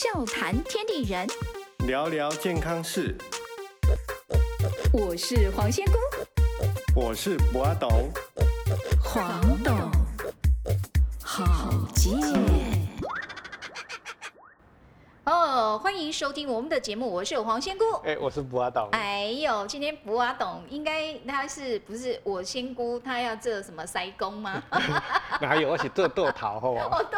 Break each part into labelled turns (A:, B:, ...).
A: 笑谈天地人，
B: 聊聊健康事。
A: 我是黄仙姑，
B: 我是博阿董，
A: 黄董，好见。哦，欢迎收听我们的节目，我是黄仙姑。
B: 哎、我是博阿董。
A: 哎呦，今天博阿董应该他是不是我仙姑？他要做什么塞工吗？
B: 哪有？我是做豆桃好不好？
A: 哦，豆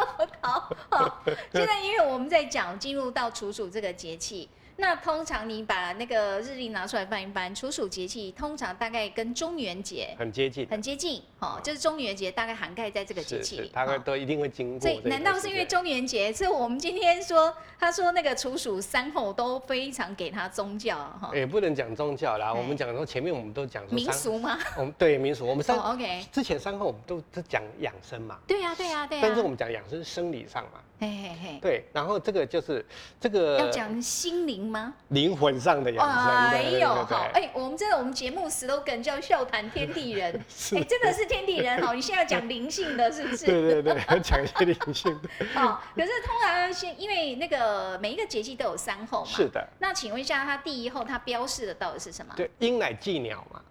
A: 桃。哦现在因为我们在讲进入到处暑这个节气，那通常你把那个日历拿出来翻一翻，处暑节气通常大概跟中元节
B: 很接近，
A: 很接近，哦，就是中元节大概涵盖在这个节气里，，
B: 大概
A: 哦
B: 都一定会经过
A: 所。以难道是因为中元节？是我们今天说，他说那个处暑三候都非常给他宗教哈、
B: 也不能讲宗教啦，
A: 哎
B: 我们讲说前面我们都讲
A: 民，俗吗？
B: 我们对民俗，我们 三、
A: 哦，OK，
B: 之前三候我们都是讲养生嘛，
A: 对呀、对呀、对呀、
B: 但是我们讲养生生理上嘛，
A: 嘿嘿嘿，
B: 对，然后这个就是这个
A: 要讲心灵吗？
B: 灵魂上的养生，
A: 哎呦，
B: 对对对
A: 好，
B: 对。
A: 哎，我们这个我们节目 slogan 叫笑谈天地人，
B: 是
A: 哎，真的是天地人好，你现在要讲灵性的，是不是？
B: 对对对，要讲一些灵性的，
A: 哦，可是通常先因为那个每一个节气都有三候嘛，
B: 是。的，
A: 那请问一下，它第一候它标示的到底是什么？
B: 对，鹰乃祭鸟嘛，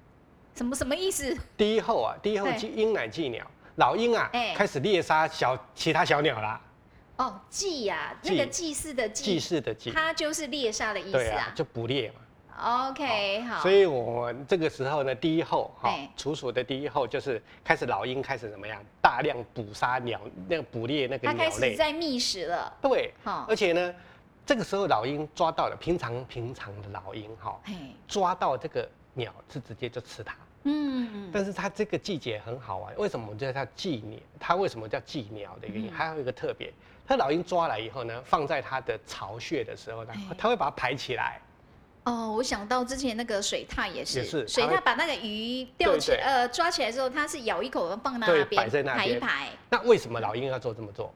A: 什么什么意思？
B: 第一后啊，第一后
A: 对
B: 祭鹰乃祭鸟，老鹰啊
A: 哎
B: 开始猎杀小其他小鸟啦，
A: 哦，祭呀，
B: 祭
A: 那个祭祀的
B: 祭
A: 祭，
B: 祀的祭，
A: 它就是猎杀的意思啊，。
B: 就捕猎嘛。
A: OK，好。
B: 所以我们这个时候呢，第一后哈
A: 哎，
B: 处暑的第一后就是开始老鹰开始怎么样，大量捕杀鸟，那个捕猎那个
A: 它开。始在觅食了。
B: 对，
A: 好，
B: 而且呢，这个时候老鹰抓到了，平常平常的老鹰哈，
A: 嘿，
B: 抓到这个鸟是直接就吃它。
A: 嗯嗯，
B: 但是它这个季节很好玩，为什么我们叫它祭鸟？它为什么叫祭鸟的原因？
A: 嗯
B: 还有一个特别，它老鹰抓来以后呢，放在它的巢穴的时候呢
A: 哎，
B: 它会把它排起来。
A: 哦，我想到之前那个水獭也是，
B: 也是
A: 水獭把那个鱼钓起呃抓起来之后，它是咬一口放在那边，
B: 摆在那边
A: 排一排。
B: 那为什么老鹰要做这么做？
A: 对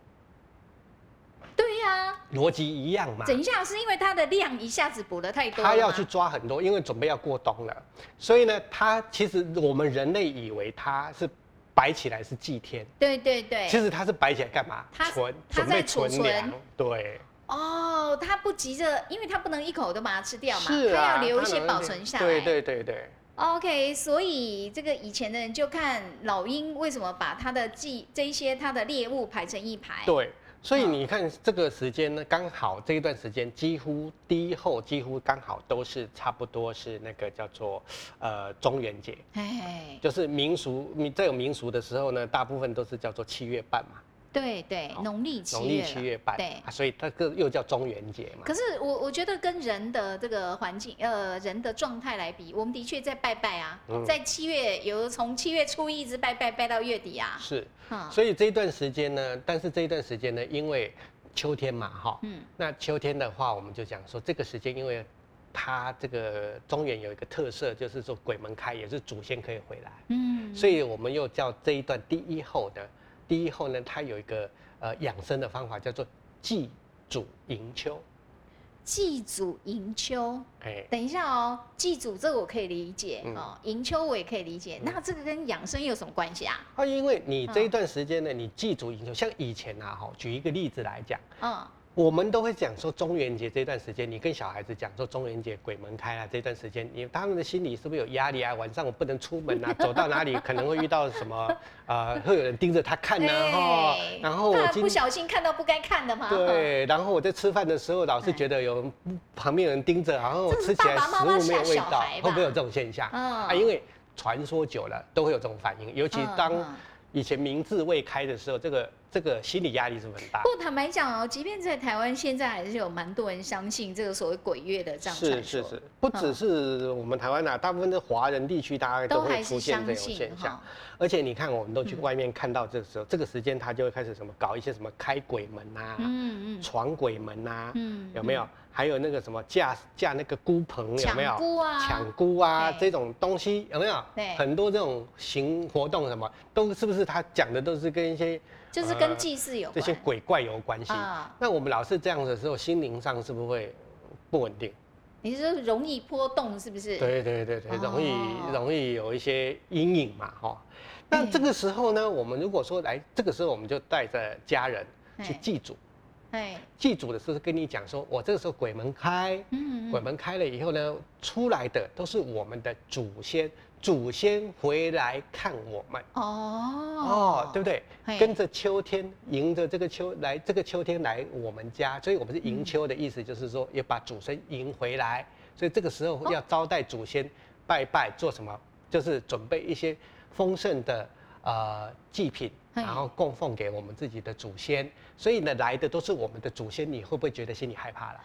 A: 呀、
B: 逻辑一样嘛。
A: 等一下是因为它的量一下子补了太多了
B: 它要去抓很多，因为准备要过冬了，所以呢，它其实我们人类以为它是摆起来是祭天，
A: 对对对，
B: 其实它是摆起来干嘛？
A: 它
B: 存
A: 它在
B: 准备存
A: 储存
B: 粮。对，
A: 哦，它不急着，因为它不能一口都把它吃掉嘛，它要留一些保存下来。
B: 对对对对。
A: OK，所以这个以前的人就看老鹰为什么把它的祭这一些它的猎物排成一排。
B: 对，所以
A: 嗯
B: 你看这个时间呢，刚好这一段时间几乎第一后几乎刚好都是差不多是那个叫做呃中元节，
A: 哎，
B: 就是民俗，你在有民俗的时候呢，大部分都是叫做七月半嘛，
A: 对对，
B: 好
A: 农历七
B: 农历
A: 月了
B: 七月半，
A: 对。
B: 啊，所以它个又叫中元节嘛。
A: 可是我我觉得跟人的这个环境，呃，人的状态来比，我们的确在拜拜啊，
B: 嗯。
A: 在七月有从七月初一一直拜拜拜到月底啊，
B: 是，
A: 嗯。
B: 所以这一段时间呢，但是这一段时间呢，因为秋天嘛，哈，
A: 嗯。
B: 那秋天的话，我们就讲说这个时间，因为它这个中原有一个特色，就是说鬼门开，也是祖先可以回来，
A: 嗯，
B: 所以我们又叫这一段第一后呢，第一后呢，它有一个呃养生的方法，叫做祭祖迎秋，
A: 祭祖迎秋。
B: 哎，
A: 等一下哦，祭祖这个我可以理解、
B: 嗯。
A: 哦，迎秋我也可以理解，那这个跟养生有什么关系啊？
B: 啊，因为你这一
A: 嗯
B: 段时间呢，你祭祖迎秋，像以前啊，哈，举一个例子来讲。
A: 嗯，
B: 我们都会讲说中元节这段时间，你跟小孩子讲说中元节鬼门开啊，这段时间你他们的心里是不是有压力啊？晚上我不能出门啊，走到哪里可能会遇到什么呃，会有人盯着他看呢、啊、哈
A: 对，
B: 然后我
A: 不小心看到不该看的嘛。
B: 对，然后我在吃饭的时候老是觉得有旁边有人盯着，然后我吃起来食物没有味道会不会有这种现象？
A: 嗯
B: 啊，因为传说久了都会有这种反应，尤其
A: 嗯
B: 当
A: 嗯
B: 以前明智未开的时候，这个这个心理压力是不是很大
A: 不。过坦白讲哦，即便在台湾，现在还是有蛮多人相信这个所谓鬼月的这样
B: 是是是，不只是我们台湾啊，大部分的华人地区，大家都会出现这种现象。。而且你看，我们都去
A: 嗯
B: 外面看到这个时候，这个时间他就会开始什么搞一些什么开鬼门呐、
A: 嗯嗯
B: 闯鬼门呐、
A: 嗯，
B: 有没有？还有那个什么架架那个孤棚有没有
A: 抢？孤啊？
B: 抢孤啊这种东西有没有
A: 对？
B: 很多这种行活动什么都是不是他讲的都是跟一些
A: 就是跟祭祀有关。
B: 这些鬼怪有关系？
A: 啊，
B: 那我们老是这样的时候，心灵上是不是会不稳定？
A: 你是说容易波动是不是？
B: 对对对对，容易
A: 哦
B: 容易有一些阴影嘛，哈。那
A: 哎
B: 这个时候呢，我们如果说来，这个时候我们就带着家人去
A: 哎
B: 祭祖，
A: 哎，
B: 祭祖的时候跟你讲说，我这个时候鬼门开，
A: 嗯
B: 鬼门开了以后呢，出来的都是我们的祖先，祖先回来看我们。
A: 哦
B: 哦，对不对？跟着秋天，迎着这个秋来，这个秋天来我们家，所以我们是迎秋的意思，就是说要把祖先迎回来。所以这个时候要招待祖先，拜拜，做什么？就是准备一些丰盛的呃祭品，然后供奉给我们自己的祖先。所以呢，来的都是我们的祖先，你会不会觉得心里害怕了？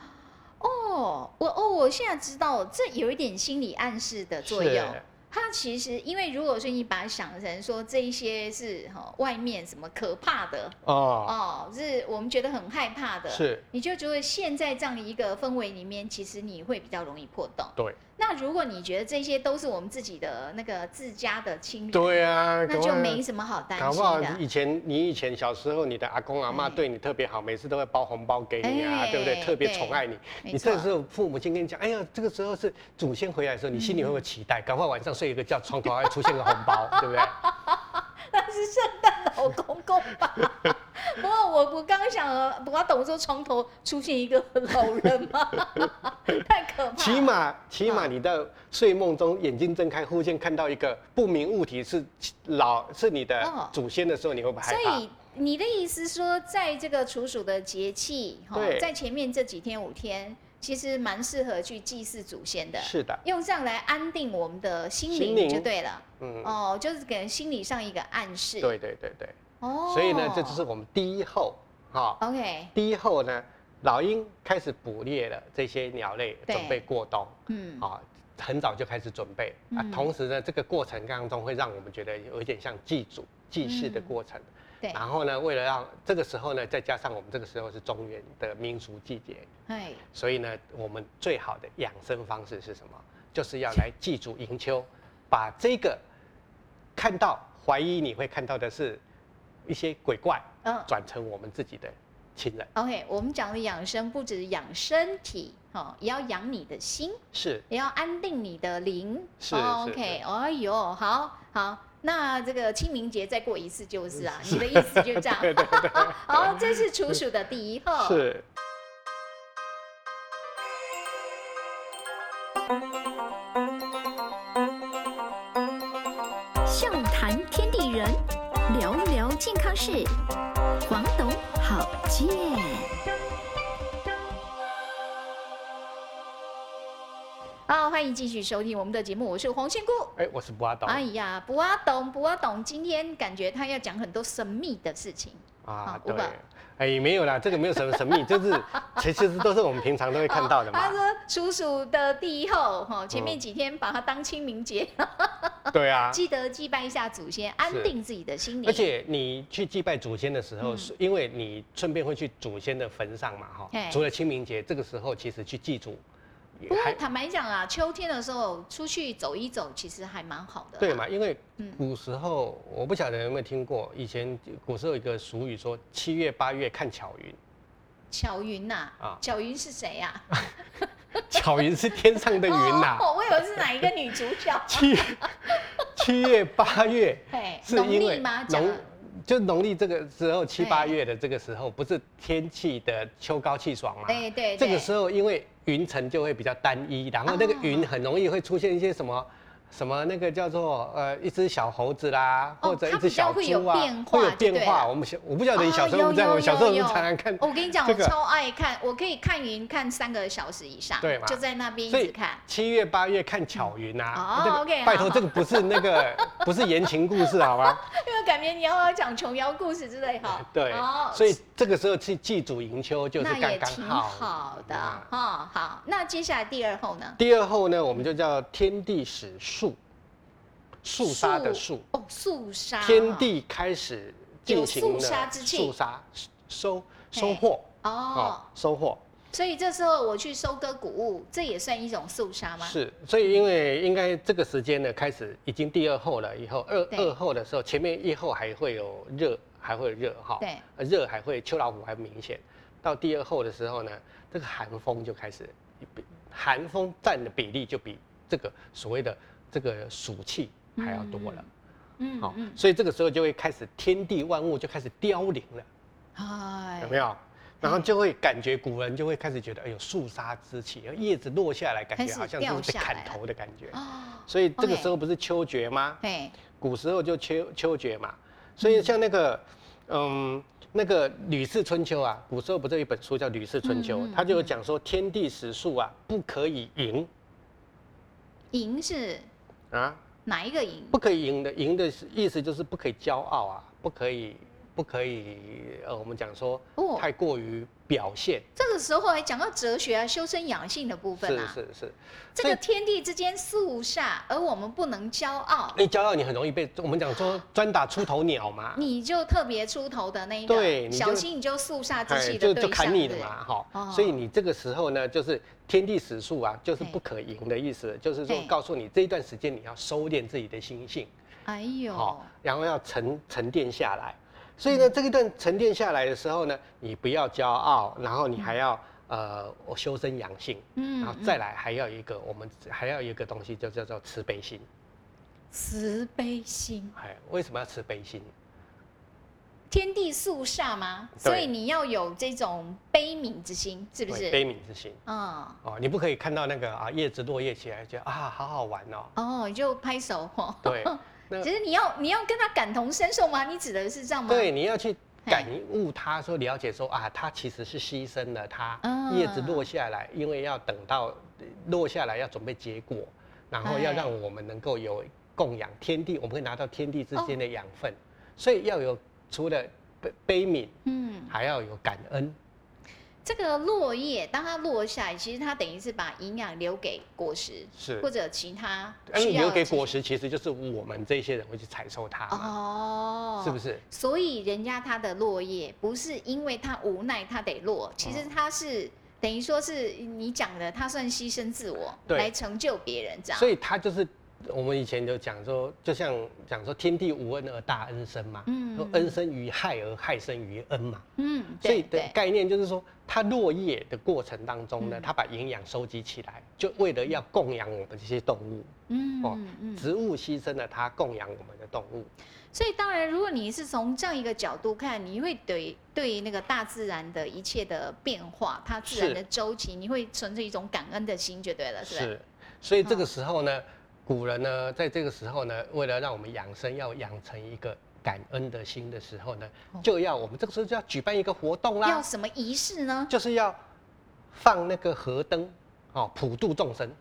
A: 哦，我哦，我现在知道，这有一点心理暗示的作用。
B: 是
A: 它其实，因为如果说你把它想成说这一些是哈、外面什么可怕的
B: 哦，
A: 哦，是我们觉得很害怕的，
B: 是，
A: 你就觉得现在这样一个氛围里面，其实你会比较容易破洞。
B: 对，
A: 那如果你觉得这些都是我们自己的那个自家的亲人，
B: 对啊，
A: 那就没什么好担心
B: 搞不好
A: 的。
B: 以前你以前小时候，你的阿公阿妈
A: 哎
B: 对你特别好，每次都会包红包给你啊，
A: 哎
B: 对不对？特别
A: 对
B: 宠爱你。你这时候父母亲跟你讲，哎呀，这个时候是祖先回来的时候，你心里会不会期待？搞不好晚上睡一个觉，床头还出现个红包，对不对？
A: 那是圣诞老公公吧？不过我我刚刚想了，我懂说床头出现一个老人吗？太可怕。
B: 起码起码
A: 嗯
B: 你在睡梦中眼睛睁开，忽然看到一个不明物体是老是你的
A: 哦
B: 祖先的时候，你会不会害怕？
A: 所以你的意思说，在这个处暑的节气，哈在前面这几天五天，其实蛮适合去祭祀祖先的，
B: 是的，
A: 用这样来安定我们的心灵就对了。
B: 嗯，
A: 哦，就是给人心理上一个暗示。
B: 对对对对。
A: 哦，
B: 所以呢，这就是我们第一后，哈。
A: OK，
B: 第一后呢，老鹰开始捕猎了这些鸟类，准备过冬。
A: 嗯，
B: 啊，很早就开始准备啊
A: 嗯。
B: 同时呢，这个过程当中会让我们觉得有一点像祭祖、祭祀的过程。
A: 对，
B: 然后呢，为了让这个时候呢，再加上我们这个时候是中原的民俗季节，
A: 哎，
B: 所以呢，我们最好的养生方式是什么？就是要来祭祖迎秋，把这个看到怀疑你会看到的是一些鬼怪，
A: 嗯
B: 转成我们自己的亲人。
A: ，OK，我们讲的养生不止养身体，哦、也要养你的心，
B: 是
A: 也要安定你的灵。
B: 是
A: 哦
B: 是
A: OK，哎呦，好好，那这个清明节再过一次就是啊，你的意思就这样。
B: 对 对对，
A: 好，这是处暑的第一后。。
B: 是。
C: 康事，黄董好见。
A: 好，欢迎继续收听我们的节目，我是黄仙姑。
B: 哎，我是不阿董
A: 哎呀，不阿董，不阿董，今天感觉他要讲很多神秘的事情。
B: 啊
A: 好，
B: 对哎，没有啦，这个没有什么神秘，就是其实都是我们平常都会看到的嘛
A: 他。说叔叔的第一后，哈，前面几天把它当清明节，
B: 对啊，
A: 记得祭拜一下祖先，安定自己的心灵。
B: 而且你去祭拜祖先的时候，
A: 嗯
B: 是因为你顺便会去祖先的坟上嘛，哈。除了清明节，这个时候其实去祭祖，也
A: 不过
B: 还
A: 坦白讲啊，秋天的时候出去走一走，其实还蛮好的。
B: 对？嘛？因为
A: 嗯
B: 古时候我不晓得有没有听过，以前古时候有一个俗语说七月八月看巧云，
A: 巧云呐、
B: 啊
A: 巧云是谁呀、
B: 巧云是天上的云呐。
A: 哦，我以为是哪一个女主角。
B: 七七月八月
A: 嘿，
B: 是
A: 农
B: 因为？农
A: 了
B: 就农历这个时候七
A: 哎
B: 八月的这个时候，不是天气的秋高气爽嘛？
A: 对对对，
B: 这个时候因为云层就会比较单一，然后那个
A: 哦
B: 云很容易会出现一些什么。什么那个叫做呃一只小猴子啦，
A: 哦
B: 或者一只小
A: 会有
B: 猪啊，
A: 变化
B: 会有变化。我们小我不晓得你小时候
A: 哦
B: 有没有这样，
A: 有
B: 我小时候常常看。
A: 哦我跟你讲，我超爱看，我可以看云看三个小时以上，
B: 对嘛
A: 就在那边一直看。
B: 七月八月看巧云
A: 哦
B: 啊，这个
A: OK，
B: 拜托这个不是那个 不是言情故事好吗？
A: 感觉你要讲琼瑶故事之类哈。
B: 对
A: 哦，
B: 所以这个时候去祭祖迎秋就是刚刚
A: 也挺
B: 好。
A: 好的
B: 嗯
A: 哈。好，那接下来第二后呢？
B: 第二后呢，我们就叫天地始肃，肃杀的肃，
A: 哦，肃杀。
B: 天地开始进行了
A: 肃杀之气
B: 肃杀收收获
A: 哦
B: 哦，，收获
A: 所以这时候我去收割谷物，这也算一种肃杀吗？
B: 是，所以因为应该这个时间呢，开始已经第二后了，以后二二后的时候，前面一后还会有热，还会有热哈，
A: 对。
B: 呃，热还会秋老虎还明显，到第二后的时候呢，这个寒风就开始，寒风占的比例就比这个所谓的这个暑气还要多了，好、
A: 嗯嗯，
B: 所以这个时候就会开始天地万物就开始凋零了，
A: 哎。
B: 有没有？然后就会感觉古人就会开始觉得，哎呦，肃杀之气，叶子落下来，感觉好像
A: 掉
B: 是被砍头的感觉。
A: 哦，
B: 所以这个时候不是秋决吗？
A: 对，
B: 古时候就秋秋决嘛，所以像那个，嗯，那个《吕氏春秋》啊，古时候不是有一本书叫《吕氏春秋》，
A: 嗯嗯
B: 它就有讲说天地时数啊，不可以赢。
A: 赢是
B: 啊，
A: 哪一个赢？
B: 不可以赢的，赢的意思就是不可以骄傲啊，不可以，不可以，呃，我们讲说
A: 哦。
B: 太过于表现，
A: 这个时候还讲到哲学啊、修身养性的部分
B: 是
A: 啊。
B: 是是，
A: 这个天地之间肃下，而我们不能骄傲，
B: 你骄傲你很容易被我们讲说专打出头鸟嘛，
A: 你就特别出头的那一个，小心你就肃杀之气
B: 就
A: 的对象，
B: 就砍你的嘛，哈、
A: 哦。
B: 所以你这个时候呢，就是天地始数啊，就是不可赢的意思，就是说告诉你这一段时间你要收敛自己的心性，
A: 哎呦，
B: 好、然后要沉沉淀下来。所以呢，这一段沉淀下来的时候呢，你不要骄傲，然后你还要、呃我修身养性，
A: 嗯
B: 然后再来还要有一个我们还要有一个东西就叫做慈悲心。
A: 慈悲心，
B: 哎，为什么要慈悲心？
A: 天地肃杀吗？所以你要有这种悲悯之心，是不是？
B: 悲悯之心。
A: 嗯，
B: 哦，你不可以看到那个啊叶子落叶起来，觉得啊好好玩哦。
A: 哦，你就拍手哦。
B: 对，那
A: 其实你要你要跟他感同身受吗？你指的是这样吗？
B: 对，你要去感悟他，说了解说啊，他其实是牺牲了他
A: 嗯
B: 叶子落下来，因为要等到落下来要准备结果，然后要
A: 哎
B: 让我们能够有供养天地，我们会拿到天地之间
A: 哦
B: 的养分，所以要有除了悲悲悯，
A: 嗯，
B: 还要有感恩。
A: 这个落叶当它落下来，其实它等于是把营养留给果实，
B: 是
A: 或者其他
B: 而
A: 需要
B: 留给果实，其实就是我们这些人会去采收它，
A: 哦，
B: 是不？是？
A: 所以人家它的落叶不是因为它无奈它得落，其实它是等于说是你讲的，它算牺牲自我
B: 对
A: 来成就别人这样。
B: 所以他就是我们以前就讲说，就像讲说天地无恩而大恩生嘛，
A: 嗯
B: 说恩生于害而害生于恩嘛。
A: 嗯，
B: 所以的概念就是说，它落叶的过程当中呢
A: 嗯，
B: 它把营养收集起来，就为了要供养我们这些动物。
A: 嗯
B: 哦
A: 嗯。
B: 植物牺牲了它，供养我们的动物。
A: 所以当然，如果你是从这样一个角度看，你会对对那个大自然的一切的变化，它自然的周期，你会存着一种感恩的心就对了，是？是，
B: 所以这个时候呢，古人呢，在这个时候呢，为了让我们养生，要养成一个感恩的心的时候呢，就要我们这个时候就要举办一个活动啦，
A: 要什么仪式呢？
B: 就是要放那个河灯，哦，普度众生。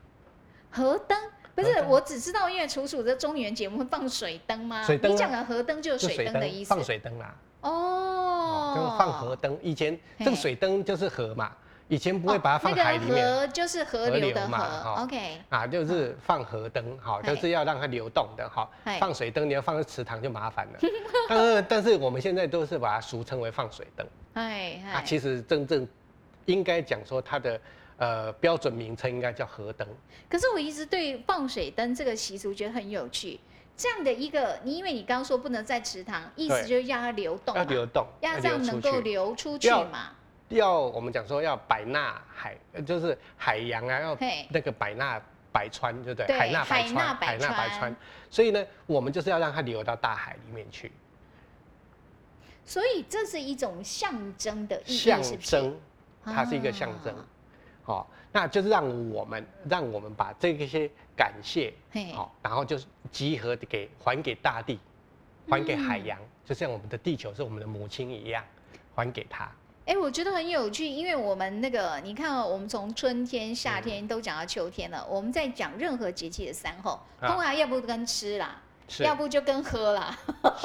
A: 河灯不是我只知道，因为楚楚的中元节目会放水灯吗？
B: 水灯啊
A: 你讲的河灯就是水灯的意思。
B: 放水灯啦，
A: 哦
B: 哦，，就放河灯。以前这个水灯就是河嘛，以前不会
A: 哦
B: 把它放海里面。
A: 那个河就是河
B: 河流
A: 流的河，OK。
B: 啊，就是放河灯，好，
A: 嘿
B: 就是要让它流动的，好
A: 嘿。
B: 放水灯你要放在池塘就麻烦了。但是但是我们现在都是把它俗称为放水灯啊，
A: 哎哎，
B: 其实真正应该讲说它的呃标准名称应该叫河灯。
A: 可是我一直对放水灯这个习俗觉得很有趣。这样的一个，你因为你刚刚说不能在池塘，意思就是让它流动，
B: 要流动，
A: 要这样能够流出去嘛。
B: 要我们讲说要百纳海，呃就是海洋啊，要那个百纳百川，对不对？
A: 对
B: 海纳百
A: 纳
B: 川，
A: 百
B: 海纳百
A: 川
B: 川。所以呢，我们就是要让它流到大海里面去，
A: 所以这是一种象征的意义，
B: 象？征，它是一个象征
A: 啊。
B: 好、那就是让我们让我们把这些感谢，
A: 嘿
B: 好、然后就是集合地给还给大地，还给海
A: 嗯
B: 洋，就像我们的地球是我们的母亲一样，还给它。
A: 哎、我觉得很有趣，因为我们那个，你看、哦，我们从春天、夏
B: 嗯
A: 天都讲到秋天了。我们在讲任何节气的三候，
B: 啊
A: 通常要不跟吃啦，
B: 是
A: 要不就跟喝啦，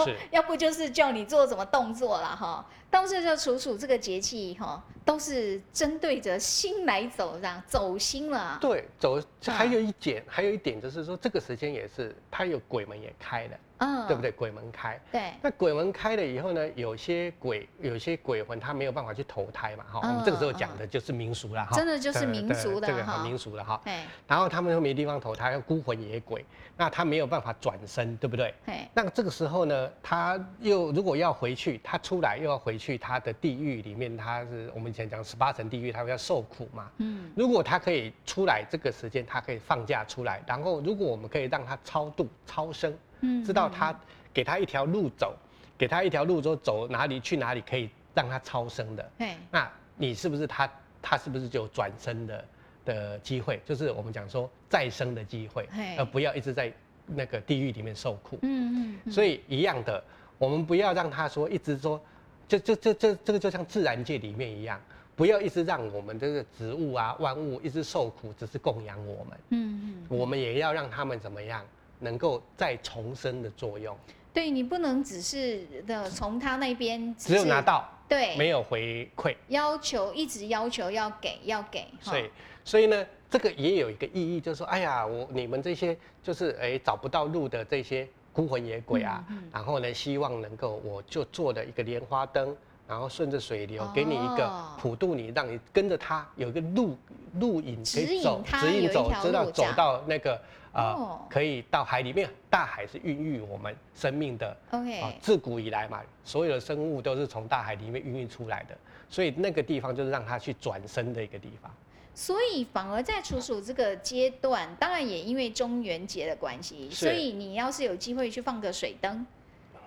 B: 是
A: 要不就是叫你做什么动作啦，哈。倒是就处处这个节气哈，都是针对着心来走，这样走心了啊。
B: 对，走。
A: 啊
B: 还有一点，还有一点就是说，这个时间也是它有鬼门也开了，
A: 嗯，
B: 对不？对？鬼门开。
A: 对，
B: 那鬼门开了以后呢，有些鬼，有些鬼魂他没有办法去投胎嘛，哈、我们这个时候讲的就是民俗了，哈、
A: 真的就是民俗的
B: 这个
A: 哈
B: 民俗的哈。
A: 对
B: 然后他们又没地方投胎，又孤魂野鬼，那他没有办法转身，对不对？
A: 对，
B: 那这个时候呢，他又如果要回去，他出来又要回去他的地狱里面，他是我们以前讲十八层地狱，他会要受苦嘛。
A: 嗯，
B: 如果他可以出来这个时间，他可以放假出来，然后如果我们可以让他超度超生，
A: 嗯
B: 知道他给他一条路走，给他一条路说走哪里去哪里可以让他超生的，
A: 哎，
B: 那你是不是他他是不是就有转生的的机会？就是我们讲说再生的机会
A: 嘿，
B: 而不要一直在那个地狱里面受苦。
A: 嗯嗯嗯，
B: 所以一样的，我们不要让他说一直说，就就就这这个就像自然界里面一样，不要一直让我们这个植物啊万物一直受苦，只是供养我们，
A: 嗯嗯，
B: 我们也要让他们怎么样，能够再重生的作用。
A: 对你不能只是的从他那边
B: 只有拿到，
A: 对。
B: 没有回馈。
A: 要求一直要求要给要给，哈
B: 所以，所以呢，这个也有一个意义，就是说，哎呀，我你们这些就是哎找不到路的这些孤魂野鬼啊，
A: 嗯嗯。
B: 然后呢，希望能够我就做了一个莲花灯，然后顺着水流，给你一个
A: 哦
B: 普渡你，让你跟着他有一个路路引可
A: 指引
B: 以走，指引走，知道走到那个呃
A: 哦
B: 可以到海里面，大海是孕育我们生命的。
A: OK，
B: 啊，自古以来嘛，所有的生物都是从大海里面孕育出来的，所以那个地方就是让它去转身的一个地方。
A: 所以反而在处暑这个阶段，当然也因为中元节的关系，所以你要是有机会去放个水灯，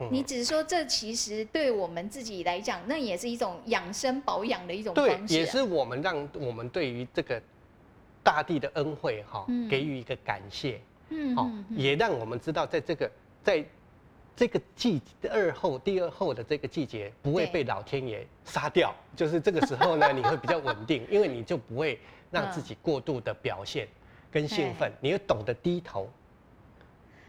B: 嗯
A: 你只是说这其实对我们自己来讲，那也是一种养生保养的一种，方式、啊。
B: 也是我们让我们对于这个大地的恩惠哈、
A: 嗯。
B: 给予一个感谢，
A: 嗯，
B: 哦
A: 嗯，嗯。
B: 也让我们知道在这个在这个季二后第二后的这个季节不会被老天爷杀掉，就是这个时候呢，你会比较稳定，因为你就不会让自己过度的表现跟兴奋，你会懂得低头。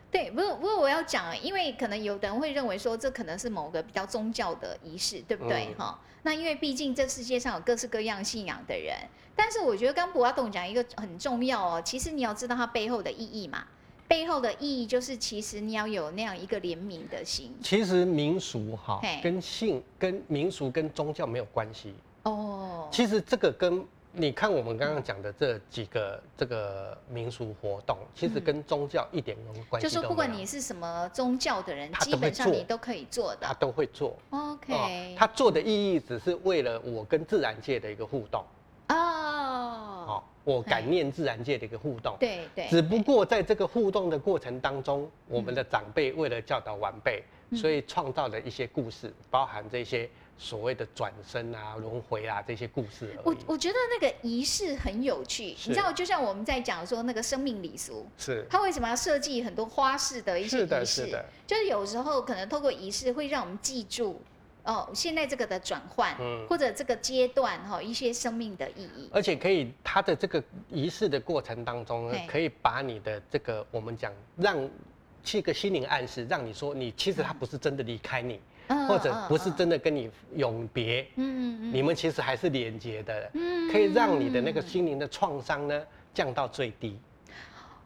A: 对，不过不过我要讲啊，因为可能有的人会认为说这可能是某个比较宗教的仪式，对不对？
B: 嗯
A: 哈、那因为毕竟这世界上有各式各样信仰的人，但是我觉得刚博阿董讲一个很重要哦，其实你要知道它背后的意义嘛，背后的意义就是其实你要有那样一个怜悯的心
B: 其实民俗哈
A: 嘿
B: 跟信跟民俗跟宗教没有关系，
A: 哦。
B: 其实这个跟你看我们刚刚讲的这几个这个民俗活动，其实跟宗教一点关系都没有。
A: 就是不管你是什么宗教的人，基本上你都可以做的他。
B: 都会做。
A: OK，、
B: 哦，他做的意义只是为了我跟自然界的一个互动。
A: 哦，
B: 哦，我感念自然界的一个互动。
A: 对对，
B: 只不过在这个互动的过程当中，我们的长辈为了教导晚辈，
A: 嗯
B: 所以创造了一些故事，包含这些所谓的转生啊、轮回啊这些故事。
A: 我我觉得那个仪式很有趣，你知道，就像我们在讲说那个生命礼俗，
B: 是。
A: 它为什么要设计很多花式的一些
B: 是的
A: 仪式。
B: 是的？
A: 就是有时候可能透过仪式会让我们记住哦，现在这个的转换，
B: 嗯。
A: 或者这个阶段哈、一些生命的意义。
B: 而且可以，它的这个仪式的过程当中呢，可以把你的这个我们讲让是一个心灵暗示，让你说你其实他不是真的离开你，
A: 嗯
B: 或者不是
A: 嗯
B: 真的跟你永别，
A: 嗯嗯
B: 你们其实还是连接的，
A: 嗯
B: 可以让你的那个心灵的创伤呢降到最低。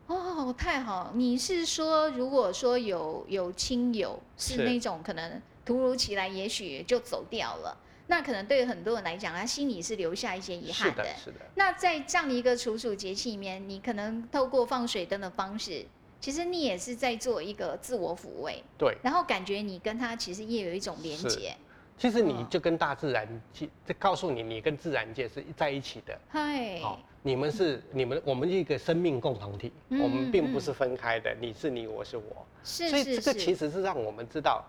A: 哦，太好！你是说，如果说有有亲友是
B: 是
A: 那种可能突如其来，也许就走掉了，那可能对很多人来讲，他心里是留下一些遗
B: 是
A: 憾
B: 的，是的，
A: 那在这样的一个处暑节气里面，你可能透过放水灯的方式，其实你也是在做一个自我抚慰，
B: 对。
A: 然后感觉你跟他其实也有一种连接。
B: 其实你
A: 嗯
B: 就跟大自然，其这告诉你，你跟自然界是在一起的。
A: 嗨，
B: 好、你们是你们，我们是一个生命共同体，
A: 嗯
B: 我们并不
A: 嗯
B: 是分开的，你是你，我是我。
A: 是
B: 所以这个其实是让我们知道，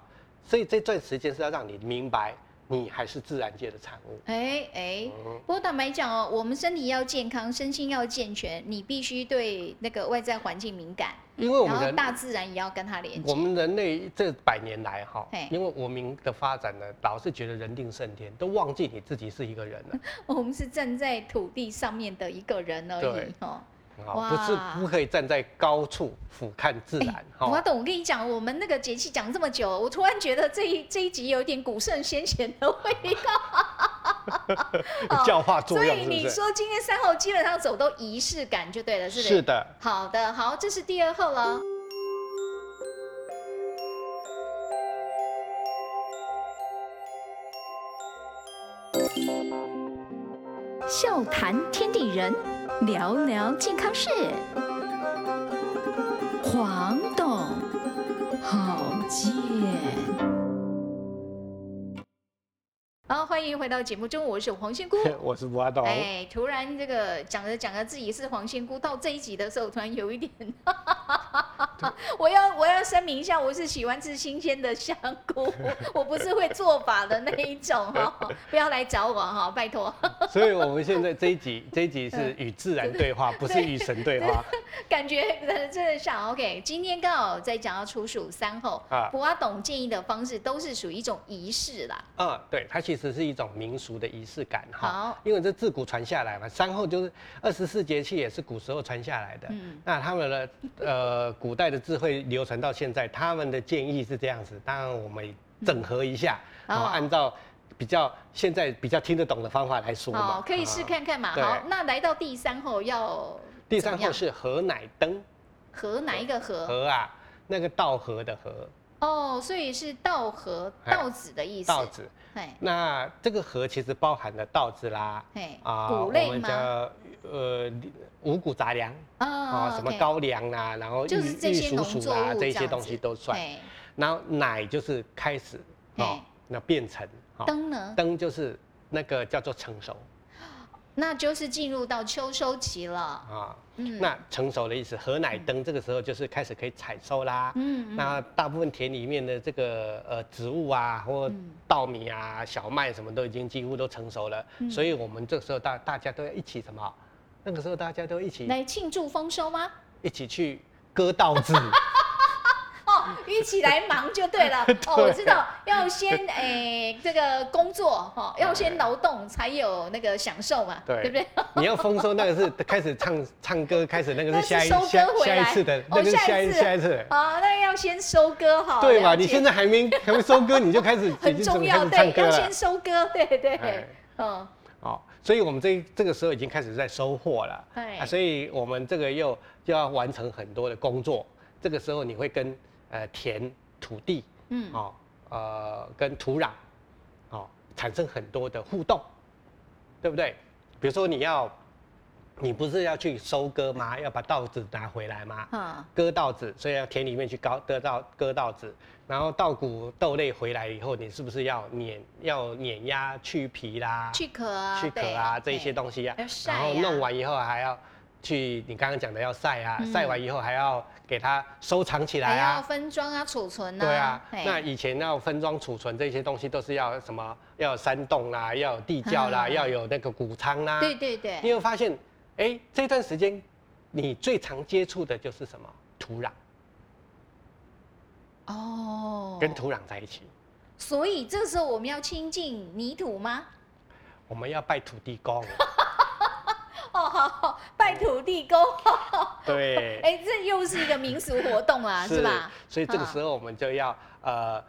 B: 所以这段时间是要让你明白，你还是自然界的产物。
A: 哎哎。
B: 嗯，
A: 不过坦白讲哦，我们身体要健康，身心要健全，你必须对那个外在环境敏感，
B: 因为我们
A: 大自然也要跟它连接。
B: 我们人类这百年来哈，因为文明的发展呢，老是觉得人定胜天，都忘记你自己是一个人了。
A: 我们是站在土地上面的一个人而已
B: 对
A: 哦。
B: 不是不可以站在高处俯瞰自然。哈，
A: 我懂，我跟你讲，我们那个节气讲这么久，我突然觉得这一这一集有点古圣先贤的味道。哦
B: 教化作
A: 所？以你说今天三号基本上走都仪式感就对了，是不是？
B: 是。的，
A: 好的，好，这是第二号了。
C: 笑谈天地人，聊聊健康事。黄董，好见。
A: 好，欢迎回到节目中，我是黄仙姑。
B: 我是吴阿道。
A: 哎，突然这个讲着讲着自己是黄仙姑，到这一集的时候，突然有一点，我要我要声明一下，我是喜欢吃新鲜的香菇，我不是会做法的那一种哈，不要来找我哈，拜托。
B: 所以我们现在这一集，这一集是与自然对话，不是与神对话。
A: 感觉真的像 OK。今天刚好在讲到处暑三后啊，不阿董建议的方式都是属于一种仪式啦。
B: 嗯，对，它其实是一种民俗的仪式感哈。好，因为这自古传下来嘛，三后就是二十四节气，也是古时候传下来的。嗯，那他们的呃古代的智慧流传到现在，他们的建议是这样子。当然我们整合一下，然后按照比较现在比较听得懂的方法来说嘛。
A: 可以试看看嘛。好，那来到第三后要。
B: 第三后是何乃登，
A: 何哪一个何？
B: 何啊，那个稻禾的禾。
A: 哦，所以是稻禾，稻子的意思。
B: 稻子。那这个禾其实包含了稻子啦，
A: 啊，谷类吗？
B: 呃，五谷杂粮啊，什么高粱啊，然后玉玉蜀黍啊，这些东西都算。然后奶就是开始哦，那变成。
A: 灯呢？
B: 灯就是那个叫做成熟。
A: 那就是进入到秋收期了啊，
B: 嗯，那成熟的意思，禾乃登，这个时候就是开始可以采收啦，嗯，那大部分田里面的这个呃植物啊，或稻米啊、小麦什么都已经几乎都成熟了，所以我们这个时候大大家都要一起什么？那个时候大家都一起
A: 来庆祝丰收吗？
B: 一起去割稻子。
A: 一起来忙就对了 哦，我知道要先诶这个工作哈，要先劳动才有那个享受嘛，对不对？
B: 你要丰收那个是开始唱唱歌，开始那个是下一下下一次的，那个是下一下一次。
A: 好，那要先收割好。
B: 对嘛？你现在还没还没收割，你就开始
A: 很重要，对，要先收割，对对，嗯。
B: 好，所以我们这这个时候已经开始在收获了，对，所以我们这个又就要完成很多的工作，这个时候你会跟。呃，田土地，嗯，哦，呃，跟土壤，哦，产生很多的互动，对不对？比如说你要，你不是要去收割吗？要把稻子拿回来吗？嗯，割稻子，所以要田里面去割得到割稻子，然后稻谷豆类回来以后，你是不是要碾要碾压去皮啦？
A: 去壳啊，
B: 去壳啊，这一些东西啊，然后弄完以后还要。去你刚刚讲的要晒啊，晒完以后还要给它收藏起来
A: 啊，要分装啊，储存啊。
B: 对啊，那以前要分装储存这些东西都是要什么？要有山洞啦，要有地窖啦，要有那个谷仓啦。
A: 对对对。
B: 你会发现，哎，这段时间你最常接触的就是什么？土壤。哦。跟土壤在一起。
A: 所以这时候我们要亲近泥土吗？
B: 我们要拜土地公。
A: 哦，好好拜土地公。
B: 对，
A: 哎，这又是一个民俗活动啊，是吧？
B: 所以这个时候我们就要呃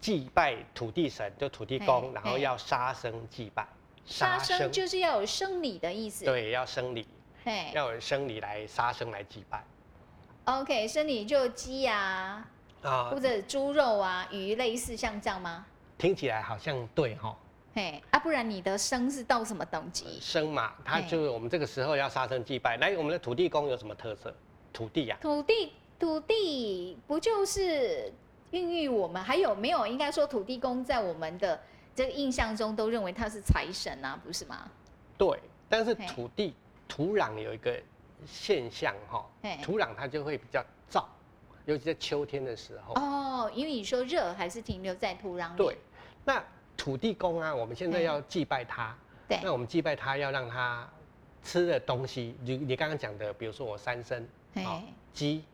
B: 祭拜土地神，就土地公，然后要杀生祭拜。
A: 杀生就是要有生理的意思。
B: 对，要生理，要有生理来杀生来祭拜。
A: OK，生理就鸡啊，啊，或者猪肉啊、鱼类似像这样吗？
B: 听起来好像对哈。
A: 嘿啊，不然你的生是到什么等级？
B: 生嘛，它就是我们这个时候要杀生祭拜。来，我们的土地公有什么特色？土地呀，
A: 土地土地不就是孕育我们？还有没有？应该说土地公在我们的这个印象中都认为他是财神啊，不是吗？
B: 对，但是土地土壤有一个现象哈，土壤它就会比较燥，尤其在秋天的时候。
A: 哦，因为你说热还是停留在土壤里。
B: 对，那。土地公啊，我们现在要祭拜他。对。那我们祭拜他，要让他吃的东西，你你刚刚讲的，比如说我三牲，鸡、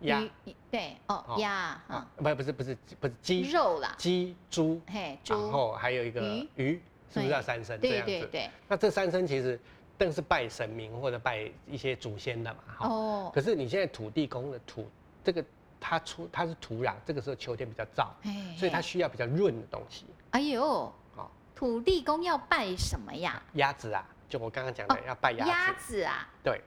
B: 鸭，
A: 对，哦，鸭啊，
B: 不不是不是不是鸡
A: 肉啦，
B: 鸡、猪，嘿，然后还有一个鱼，是不是叫三牲？
A: 对对对。
B: 那这三牲其实更是拜神明或者拜一些祖先的嘛。哦。可是你现在土地公的土这个。它出它是土壤，这个时候秋天比较燥，所以它需要比较润的东西。
A: 哎呦，土地公要拜什么呀？
B: 鸭子啊，就我刚刚讲的要拜鸭子。
A: 鸭子啊，
B: 对，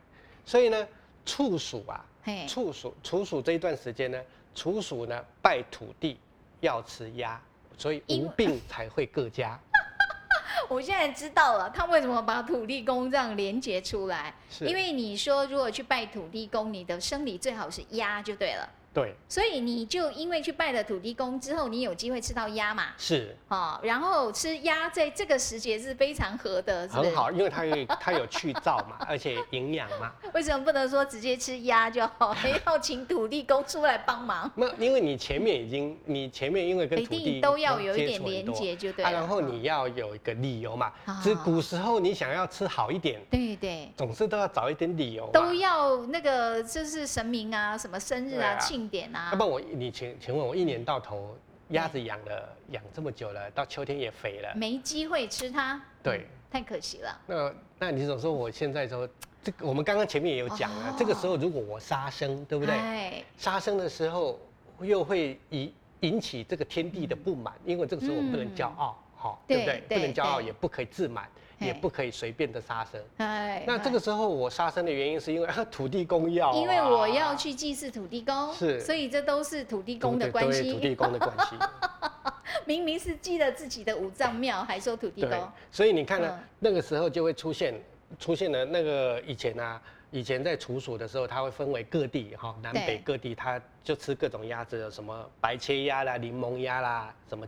B: 所以呢，处暑啊，处暑处暑这一段时间呢，处暑呢拜土地要吃鸭，所以无病才会各家。
A: 我现在知道了，他为什么把土地公这样连接出来？因为你说如果去拜土地公，你的生理最好是鸭就对了。
B: 对，
A: 所以你就因为去拜了土地公之后，你有机会吃到鸭嘛？
B: 是
A: 哦，然后吃鸭在这个时节是非常合的，是是？
B: 很好，因为它有它有去燥嘛，而且营养嘛。
A: 为什么不能说直接吃鸭就好？还要请土地公出来帮忙？
B: 没有因为你前面已经，你前面因为跟
A: 一
B: 土地
A: 定都要有一点连接就对了。
B: 啊，然后
A: 嗯
B: 你要有一个理由嘛
A: 啊。
B: 只古时候你想要吃好一点，
A: 对对。
B: 总是都要找一点理由。
A: 都要那个就是神明啊，什么生日啊、
B: 对啊
A: 庆典啊。
B: 要不，然我你请请问我一年到头鸭子养了养这么久了，到秋天也肥了，
A: 没机会吃它，
B: 对。
A: 嗯，太可惜了。
B: 那那你总说我现在说这个，我们刚刚前面也有讲了，
A: 哦。
B: 这个时候如果我杀生，对不对？
A: 哎，
B: 杀生的时候又会引引起这个天地的不满，因为这个时候我们不能骄傲，哈、对不对？不能骄傲，也不可以自满，
A: 嘿
B: 也不可以随便的杀生。
A: 哎，
B: 那这个时候我杀生的原因是因为 土地公要啊、
A: 因为我要去祭祀土地公，
B: 是
A: 所以这都是土地公的关
B: 系土地。公的关系。
A: 明明是祭了自己的五脏庙，还说土地
B: 对
A: 公，，
B: 所以你看呢，
A: 嗯
B: 那个时候就会出现出现了那个以前啊，以前在处暑的时候，它会分为各地哈，南北各地，它就吃各种鸭子，有什么白切鸭啦、柠檬鸭啦，什么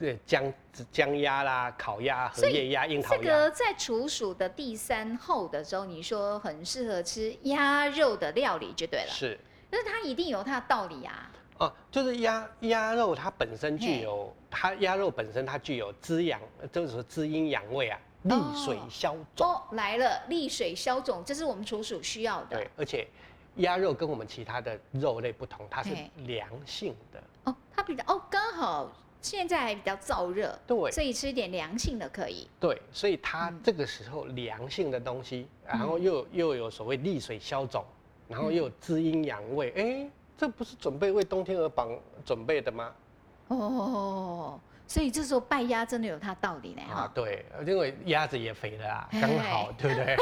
B: 呃姜姜鸭啦、烤鸭、荷
A: 所以
B: 叶鸭、樱桃
A: 这。个在处暑的第三后的时候，你说很适合吃鸭肉的料理就对了。
B: 是
A: 但是它一定有它的道理啊。
B: 哦，就是鸭鸭肉它本身具有，它鸭肉本身它具有滋养，就是说滋阴养胃啊，利水消肿。
A: 哦，来了，利水消肿，这是我们处暑需要的。
B: 对，而且鸭肉跟我们其他的肉类不同，它是
A: 嘿
B: 凉性的。
A: 哦，它比较哦，刚好现在还比较燥热，
B: 对
A: 所以吃一点凉性的可以。
B: 对，所以它
A: 嗯
B: 这个时候凉性的东西，然后又又有所谓利水消肿，然后又有滋阴养胃，哎、这不是准备为冬天而绑准备的吗？
A: 哦，所以这时候拜鸭真的有它道理呢
B: 啊
A: 哈，。
B: 对，因为鸭子也肥了啊，
A: 嘿
B: 刚好，对不对？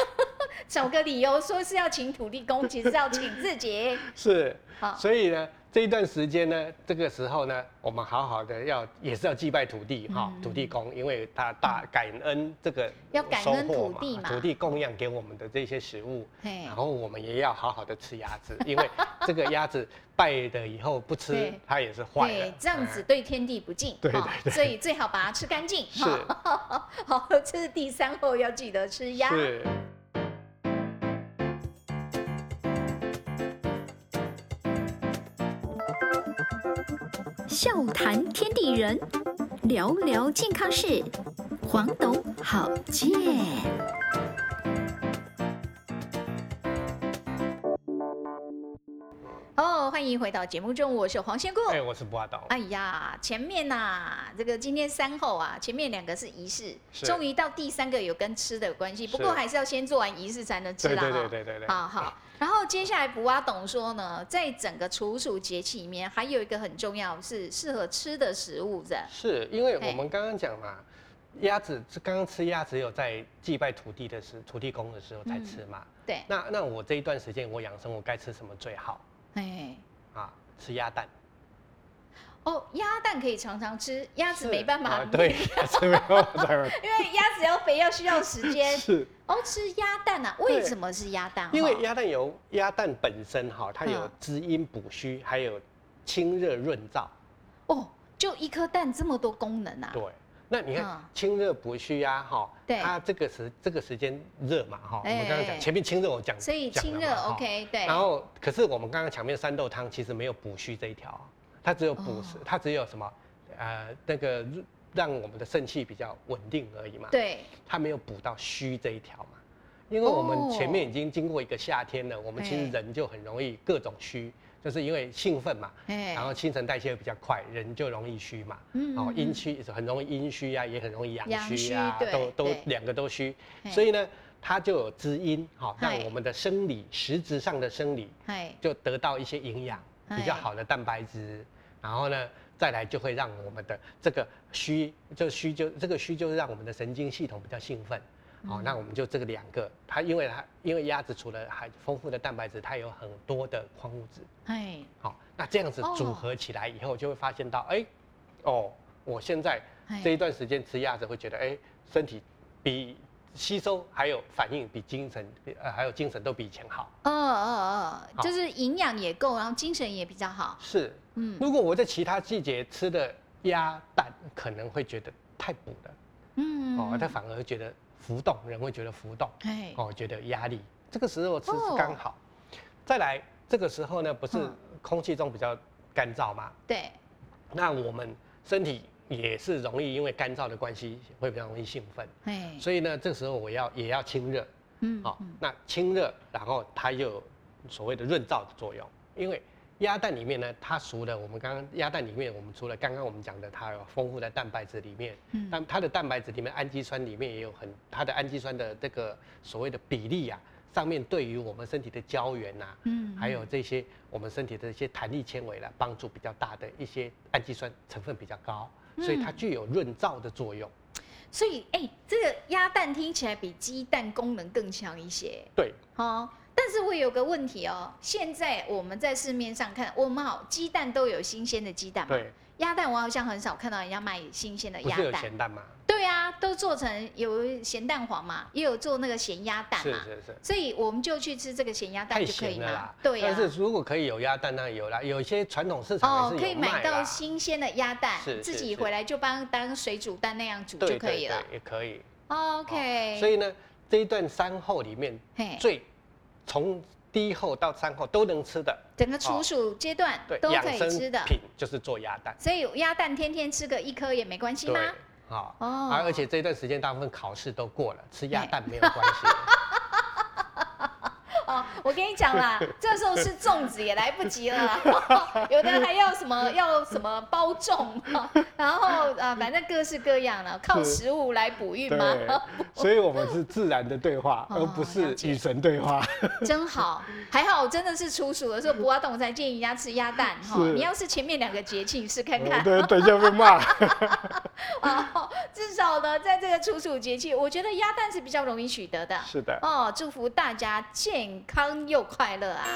A: 找个理由说是要请土地公，其实是要请自己。
B: 是，
A: 好，
B: 所以呢，这一段时间呢，这个时候呢，我们好好的要也是要祭拜土地哈、
A: 嗯
B: 土地公，因为他大感恩这个
A: 要感恩土地嘛
B: 土地供养给我们的这些食物，然后我们也要好好的吃鸭子，因为这个鸭子拜了以后不吃，它也是坏
A: 对
B: 的，，
A: 这样子对天地不敬。
B: 对
A: 哈
B: 对对
A: 所以最好把它吃干净。
B: 是
A: 好，这是第三后要记得吃鸭。
B: 是。
C: 笑谈天地人，聊聊健康事，黄董好见。
A: 哦，欢迎回到节目中，我是黄仙姑。
B: 哎、我是不阿岛。
A: 哎呀，前面呐、这个今天三后啊，前面两个是仪式，
B: 是
A: 终于到第三个有跟吃的有关系，不
B: 是
A: 过还是要先做完仪式才能吃啦。
B: 对对对对对。
A: 好好，然后接下来卜阿董说呢，在整个处暑节气里面，还有一个很重要是适合吃的食物的。
B: 是因为我们刚刚讲嘛，鸭子是刚刚吃鸭只有在祭拜土地的时土地公的时候才吃嘛。
A: 对，
B: 那那我这一段时间我养生，我该吃什么最好
A: 哎，
B: 啊？吃鸭蛋。
A: 哦，鸭蛋可以常常吃，鸭子
B: 是
A: 没办法，
B: 啊对，鸭子没办法
A: 因为鸭子要肥要需要时间。
B: 是
A: 哦，吃鸭蛋啊？为什么是鸭蛋？
B: 因为
A: 哈
B: 鸭蛋有鸭蛋本身哈，它有
A: 嗯
B: 滋阴补虚，还有清热润燥。
A: 哦，就一颗蛋这么多功能啊。
B: 对，那你看
A: 嗯
B: 清热补虚啊，哈，
A: 对
B: 它这个时这个时间热嘛，哈，我们刚刚
A: 哎
B: 讲前面清热我讲，
A: 所以清热 OK 对。
B: 然后，可是我们刚刚前面三豆汤其实没有补虚这一条，它只有补
A: 哦，
B: 它只有什么，呃，那个让我们的肾气比较稳定而已嘛。，
A: 对，
B: 它没有补到虚这一条嘛。因为我们前面
A: 哦
B: 已经经过一个夏天了，我们其实
A: 哎
B: 人就很容易各种虚，就是因为兴奋嘛，
A: 哎
B: 然后新陈代谢比较快，人就容易虚嘛。
A: 嗯
B: 哦，阴
A: 嗯。
B: 虚很容易阴虚啊，也很容易阳
A: 阳
B: 虚啊，都都
A: 对。
B: 两个都虚，所以呢，它就有滋阴，好、让我们的生理实质上的生理
A: 哎，
B: 就得到一些营养，比较好的蛋白质，然后呢，再来就会让我们的这个虚，就虚就这个虚就是让我们的神经系统比较兴奋。好、
A: 嗯
B: 那我们就这个两个，它因为它因为鸭子除了还丰富的蛋白质，它有很多的矿物质。
A: 哎，
B: 好、那这样子
A: 哦
B: 组合起来以后，就会发现到，哎、哦，我现在
A: 哎
B: 这一段时间吃鸭子，会觉得，哎、身体比吸收还有反应比精神呃还有精神都比以前好。
A: 嗯嗯
B: 嗯，
A: 就是营养也够，然后精神也比较好。
B: 是，
A: 嗯
B: 如果我在其他季节吃的鸭蛋，可能会觉得太补了。
A: 嗯
B: 哦，他反而会觉得浮动，人会觉得浮动，
A: 哎，
B: 哦，觉得有压力。这个时候吃
A: 哦
B: 是刚好。再来，这个时候呢，不是
A: 嗯
B: 空气中比较干燥吗？
A: 对，
B: 那我们身体也是容易因为干燥的关系，会比较容易兴奋。
A: 哎，
B: 所以呢，这时候我要也要清热，
A: 嗯
B: 好、那清热，然后它又有所谓的润燥的作用，因为鸭蛋里面呢，它除了我们刚刚鸭蛋里面，我们除了刚刚我们讲的它有丰富的蛋白质里面，
A: 嗯。
B: 但它的蛋白质里面氨基酸里面也有很它的氨基酸的这个所谓的比例啊，上面对于我们身体的胶原呐、
A: 嗯
B: 还有这些我们身体的一些弹力纤维啦，帮助比较大的一些氨基酸成分比较高，所以它具有润燥的作用。
A: 所以哎，这个鸭蛋听起来比鸡蛋功能更强一些。
B: 对，
A: 哦，但是我有个问题哦，现在我们在市面上看，我们好鸡蛋都有新鲜的鸡蛋嘛，
B: 对，
A: 鸭蛋我好像很少看到人家卖新鲜的鸭蛋。
B: 咸蛋吗？
A: 对啊，都做成有咸蛋黄嘛，也有做那个咸鸭蛋嘛，
B: 是是是。
A: 所以我们就去吃这个咸鸭蛋就可以吗
B: 咸了啦？，
A: 对啊
B: 但，是如果可以有鸭蛋，那有啦，有些传统市场
A: 哦，可以买到。新鲜的鸭蛋，
B: 是是是
A: 自己回来就帮当水煮蛋那样煮就可以了。
B: 对对也可以。
A: OK，
B: 所以呢，这一段山后里面
A: 嘿，
B: 最从低后到餐后都能吃的，
A: 整个处暑阶段
B: 对，
A: 都可以吃的，
B: 品就是做鸭蛋。
A: 所以鸭蛋天天吃个一颗也没关系吗？
B: 对，好，
A: 哦
B: 啊，而且这段时间大部分考试都过了，吃鸭蛋没有关系。
A: 哦，我跟你讲啦，这时候吃粽子也来不及了啦，有的还要什么要什么包粽，然后啊，反正各式各样了，靠食物来补运嘛，
B: 所以我们是自然的对话，
A: 哦
B: 而不是与神对话。
A: 真好，还好真的是处暑的时候，不阿董才建议人家吃鸭蛋哈。
B: 是
A: 你要是前面两个节庆试看看，
B: 对，等一下被骂。
A: 哦，至少呢，在这个处暑节气，我觉得鸭蛋是比较容易取得的。
B: 是的。
A: 哦，祝福大家健康又快乐啊！